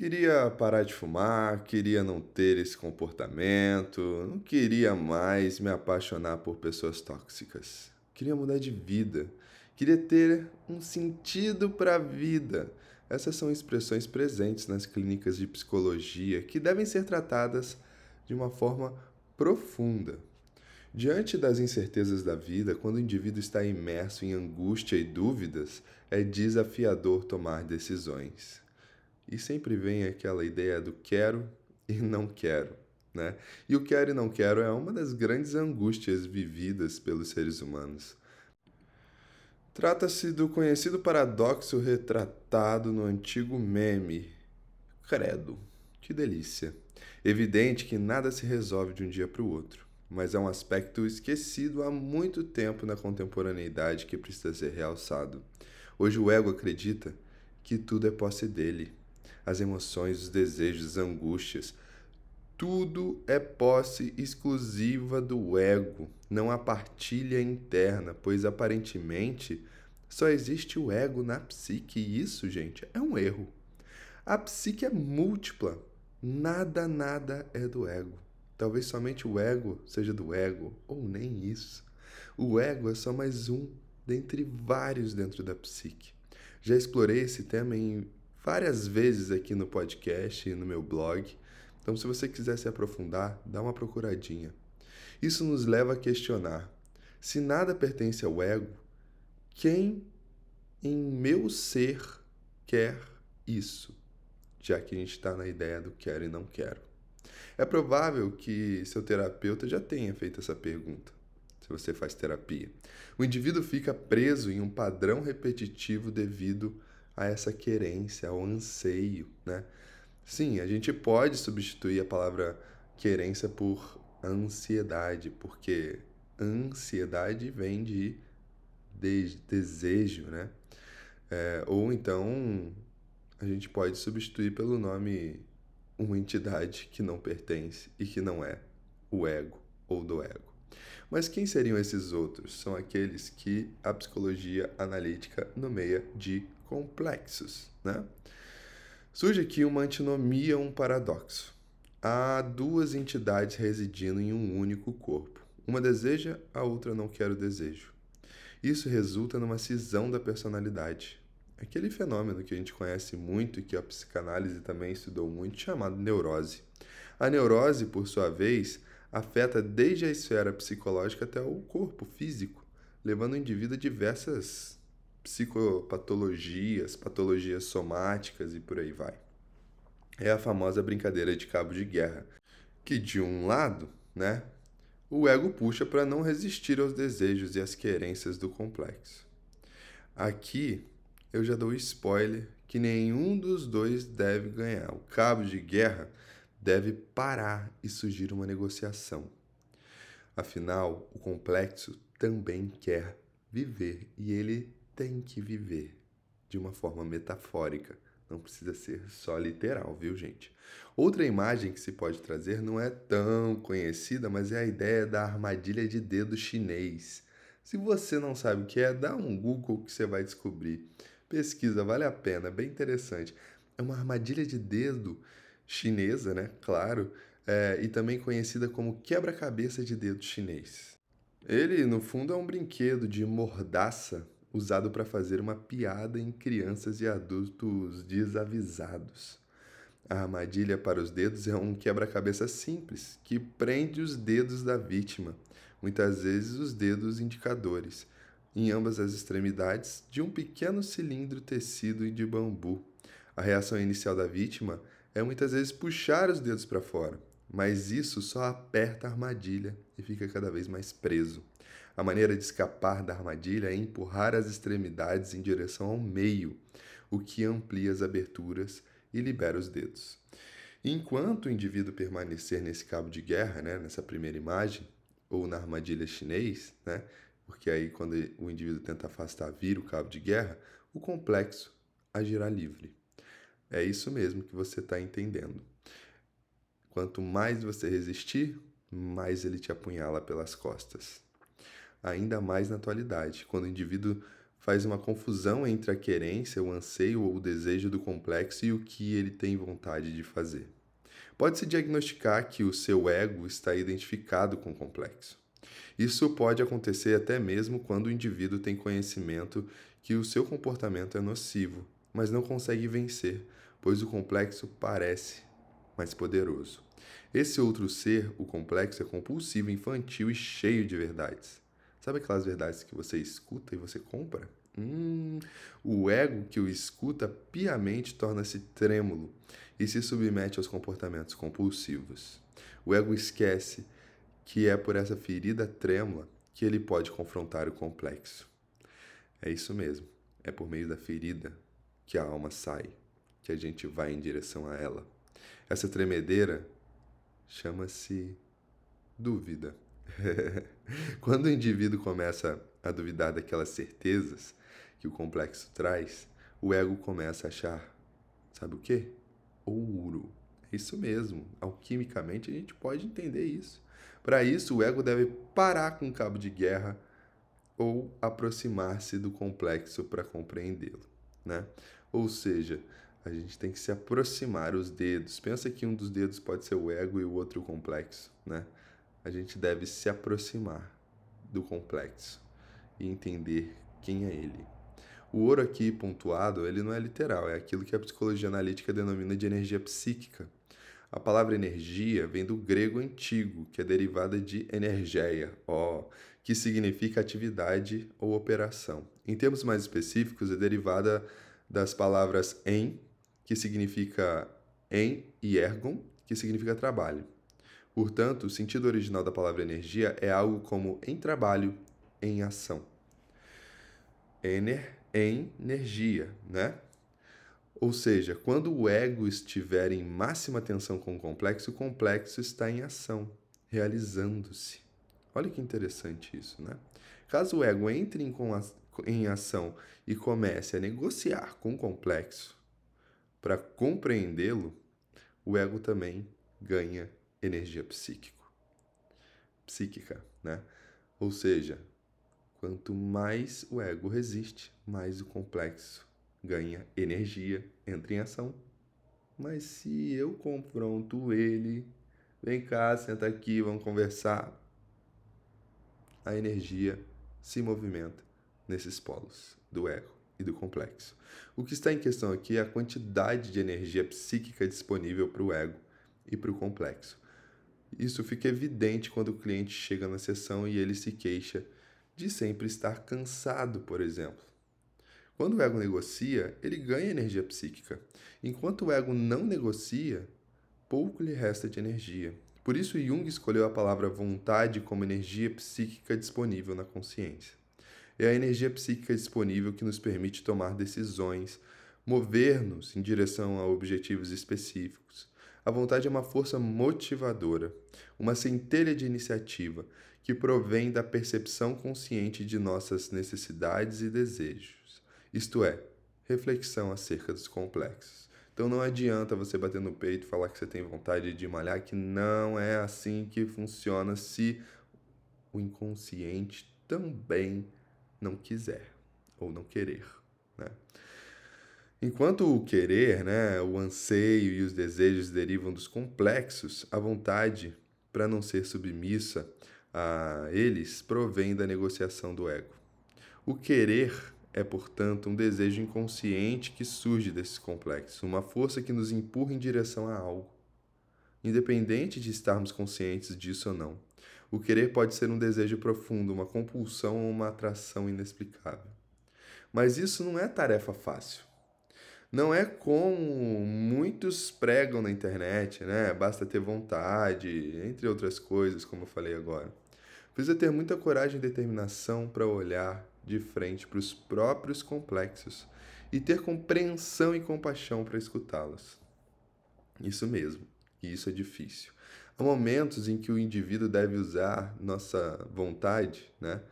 Queria parar de fumar, queria não ter esse comportamento, não queria mais me apaixonar por pessoas tóxicas. Queria mudar de vida, queria ter um sentido para a vida. Essas são expressões presentes nas clínicas de psicologia que devem ser tratadas de uma forma profunda. Diante das incertezas da vida, quando o indivíduo está imerso em angústia e dúvidas, é desafiador tomar decisões. E sempre vem aquela ideia do quero e não quero, né? E o quero e não quero é uma das grandes angústias vividas pelos seres humanos. Trata-se do conhecido paradoxo retratado no antigo meme Credo. Que delícia! Evidente que nada se resolve de um dia para o outro, mas é um aspecto esquecido há muito tempo na contemporaneidade que precisa ser realçado. Hoje o ego acredita que tudo é posse dele as emoções, os desejos, as angústias. Tudo é posse exclusiva do ego, não há partilha interna, pois aparentemente só existe o ego na psique, e isso, gente, é um erro. A psique é múltipla, nada, nada é do ego. Talvez somente o ego seja do ego, ou nem isso. O ego é só mais um dentre vários dentro da psique. Já explorei esse tema em várias vezes aqui no podcast e no meu blog. Então, se você quiser se aprofundar, dá uma procuradinha. Isso nos leva a questionar: se nada pertence ao ego, quem em meu ser quer isso? Já que a gente está na ideia do quero e não quero. É provável que seu terapeuta já tenha feito essa pergunta, se você faz terapia. O indivíduo fica preso em um padrão repetitivo devido a essa querência, ao anseio, né? Sim, a gente pode substituir a palavra querência por ansiedade, porque ansiedade vem de, de desejo, né? É, ou então a gente pode substituir pelo nome uma entidade que não pertence e que não é o ego ou do ego. Mas quem seriam esses outros? São aqueles que a psicologia analítica nomeia de complexos. Né? Surge aqui uma antinomia, um paradoxo. Há duas entidades residindo em um único corpo. Uma deseja, a outra não quer o desejo. Isso resulta numa cisão da personalidade. Aquele fenômeno que a gente conhece muito e que a psicanálise também estudou muito, chamado neurose. A neurose, por sua vez, afeta desde a esfera psicológica até o corpo físico, levando o indivíduo a diversas psicopatologias, patologias somáticas e por aí vai. É a famosa brincadeira de cabo de guerra, que de um lado, né, o ego puxa para não resistir aos desejos e às querências do complexo. Aqui eu já dou spoiler que nenhum dos dois deve ganhar. O cabo de guerra deve parar e surgir uma negociação. Afinal, o complexo também quer viver e ele tem que viver de uma forma metafórica. Não precisa ser só literal, viu, gente? Outra imagem que se pode trazer não é tão conhecida, mas é a ideia da armadilha de dedo chinês. Se você não sabe o que é, dá um Google que você vai descobrir. Pesquisa, vale a pena, bem interessante. É uma armadilha de dedo chinesa, né? Claro, é, e também conhecida como quebra-cabeça de dedo chinês. Ele, no fundo, é um brinquedo de mordaça usado para fazer uma piada em crianças e adultos desavisados. A armadilha para os dedos é um quebra-cabeça simples que prende os dedos da vítima, muitas vezes os dedos indicadores, em ambas as extremidades de um pequeno cilindro tecido de bambu. A reação inicial da vítima é muitas vezes puxar os dedos para fora, mas isso só aperta a armadilha e fica cada vez mais preso. A maneira de escapar da armadilha é empurrar as extremidades em direção ao meio, o que amplia as aberturas e libera os dedos. Enquanto o indivíduo permanecer nesse cabo de guerra, né, nessa primeira imagem, ou na armadilha chinês, né, porque aí quando o indivíduo tenta afastar, vira o cabo de guerra, o complexo agirá livre. É isso mesmo que você está entendendo. Quanto mais você resistir, mais ele te apunhala pelas costas ainda mais na atualidade, quando o indivíduo faz uma confusão entre a querência, o anseio ou o desejo do complexo e o que ele tem vontade de fazer. Pode-se diagnosticar que o seu ego está identificado com o complexo. Isso pode acontecer até mesmo quando o indivíduo tem conhecimento que o seu comportamento é nocivo, mas não consegue vencer, pois o complexo parece mais poderoso. Esse outro ser, o complexo, é compulsivo, infantil e cheio de verdades. Sabe aquelas verdades que você escuta e você compra? Hum, o ego que o escuta piamente torna-se trêmulo e se submete aos comportamentos compulsivos. O ego esquece que é por essa ferida trêmula que ele pode confrontar o complexo. É isso mesmo, é por meio da ferida que a alma sai, que a gente vai em direção a ela. Essa tremedeira chama-se dúvida. Quando o indivíduo começa a duvidar daquelas certezas que o complexo traz, o ego começa a achar, sabe o quê? Ouro. É isso mesmo. Alquimicamente a gente pode entender isso. Para isso, o ego deve parar com o cabo de guerra ou aproximar-se do complexo para compreendê-lo, né? Ou seja, a gente tem que se aproximar os dedos. Pensa que um dos dedos pode ser o ego e o outro o complexo, né? A gente deve se aproximar do complexo e entender quem é ele. O ouro aqui pontuado, ele não é literal, é aquilo que a psicologia analítica denomina de energia psíquica. A palavra energia vem do grego antigo, que é derivada de energeia, ó, que significa atividade ou operação. Em termos mais específicos, é derivada das palavras em, que significa em, e ergon, que significa trabalho. Portanto, o sentido original da palavra energia é algo como em trabalho, em ação. Ener, em energia, né? Ou seja, quando o ego estiver em máxima tensão com o complexo, o complexo está em ação, realizando-se. Olha que interessante isso, né? Caso o ego entre em, em ação e comece a negociar com o complexo para compreendê-lo, o ego também ganha energia psíquico, psíquica, né? Ou seja, quanto mais o ego resiste, mais o complexo ganha energia, entra em ação. Mas se eu confronto ele, vem cá, senta aqui, vamos conversar, a energia se movimenta nesses polos do ego e do complexo. O que está em questão aqui é a quantidade de energia psíquica disponível para o ego e para o complexo. Isso fica evidente quando o cliente chega na sessão e ele se queixa de sempre estar cansado, por exemplo. Quando o ego negocia, ele ganha energia psíquica. Enquanto o ego não negocia, pouco lhe resta de energia. Por isso, Jung escolheu a palavra vontade como energia psíquica disponível na consciência. É a energia psíquica disponível que nos permite tomar decisões, mover-nos em direção a objetivos específicos. A vontade é uma força motivadora, uma centelha de iniciativa que provém da percepção consciente de nossas necessidades e desejos isto é, reflexão acerca dos complexos. Então não adianta você bater no peito e falar que você tem vontade de malhar, que não é assim que funciona se o inconsciente também não quiser ou não querer, né? Enquanto o querer, né, o anseio e os desejos derivam dos complexos, a vontade, para não ser submissa a eles, provém da negociação do ego. O querer é, portanto, um desejo inconsciente que surge desse complexo, uma força que nos empurra em direção a algo. Independente de estarmos conscientes disso ou não, o querer pode ser um desejo profundo, uma compulsão ou uma atração inexplicável. Mas isso não é tarefa fácil. Não é como muitos pregam na internet, né? Basta ter vontade, entre outras coisas, como eu falei agora. Precisa ter muita coragem e determinação para olhar de frente para os próprios complexos e ter compreensão e compaixão para escutá-los. Isso mesmo, e isso é difícil. Há momentos em que o indivíduo deve usar nossa vontade, né,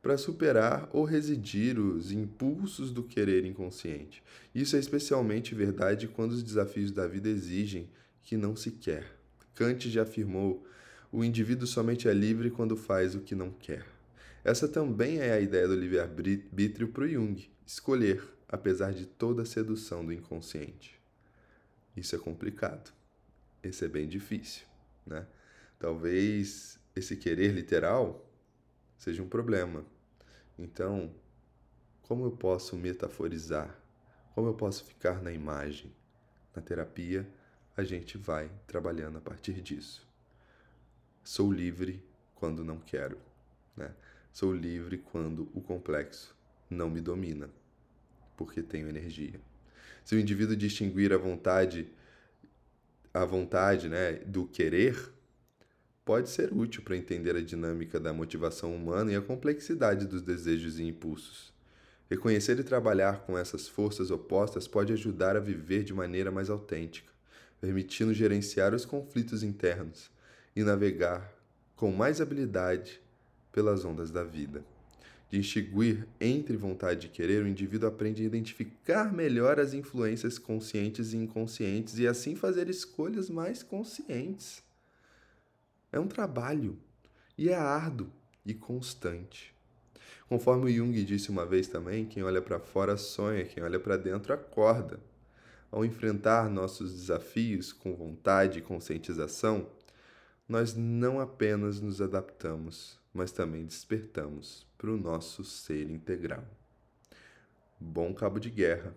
para superar ou residir os impulsos do querer inconsciente. Isso é especialmente verdade quando os desafios da vida exigem que não se quer. Kant já afirmou: o indivíduo somente é livre quando faz o que não quer. Essa também é a ideia do livre-arbítrio para Jung, escolher, apesar de toda a sedução do inconsciente. Isso é complicado. Esse é bem difícil, né? Talvez esse querer literal seja um problema. Então, como eu posso metaforizar? Como eu posso ficar na imagem? Na terapia, a gente vai trabalhando a partir disso. Sou livre quando não quero, né? Sou livre quando o complexo não me domina, porque tenho energia. Se o indivíduo distinguir a vontade a vontade, né, do querer, pode ser útil para entender a dinâmica da motivação humana e a complexidade dos desejos e impulsos. Reconhecer e trabalhar com essas forças opostas pode ajudar a viver de maneira mais autêntica, permitindo gerenciar os conflitos internos e navegar com mais habilidade pelas ondas da vida. De extinguir entre vontade e querer, o indivíduo aprende a identificar melhor as influências conscientes e inconscientes e assim fazer escolhas mais conscientes. É um trabalho e é árduo e constante. Conforme Jung disse uma vez também, quem olha para fora sonha, quem olha para dentro acorda. Ao enfrentar nossos desafios com vontade e conscientização, nós não apenas nos adaptamos, mas também despertamos para o nosso ser integral. Bom cabo de guerra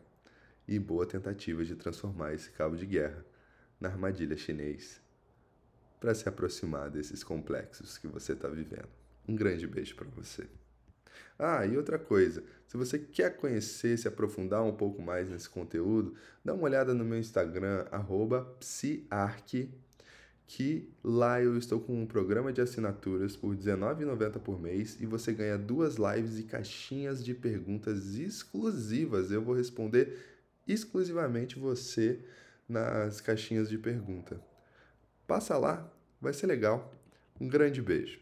e boa tentativa de transformar esse cabo de guerra na armadilha chinês para se aproximar desses complexos que você está vivendo. Um grande beijo para você. Ah, e outra coisa, se você quer conhecer, se aprofundar um pouco mais nesse conteúdo, dá uma olhada no meu Instagram, psiarque, que lá eu estou com um programa de assinaturas por R$19,90 por mês e você ganha duas lives e caixinhas de perguntas exclusivas. Eu vou responder exclusivamente você nas caixinhas de pergunta. Passa lá, vai ser legal. Um grande beijo.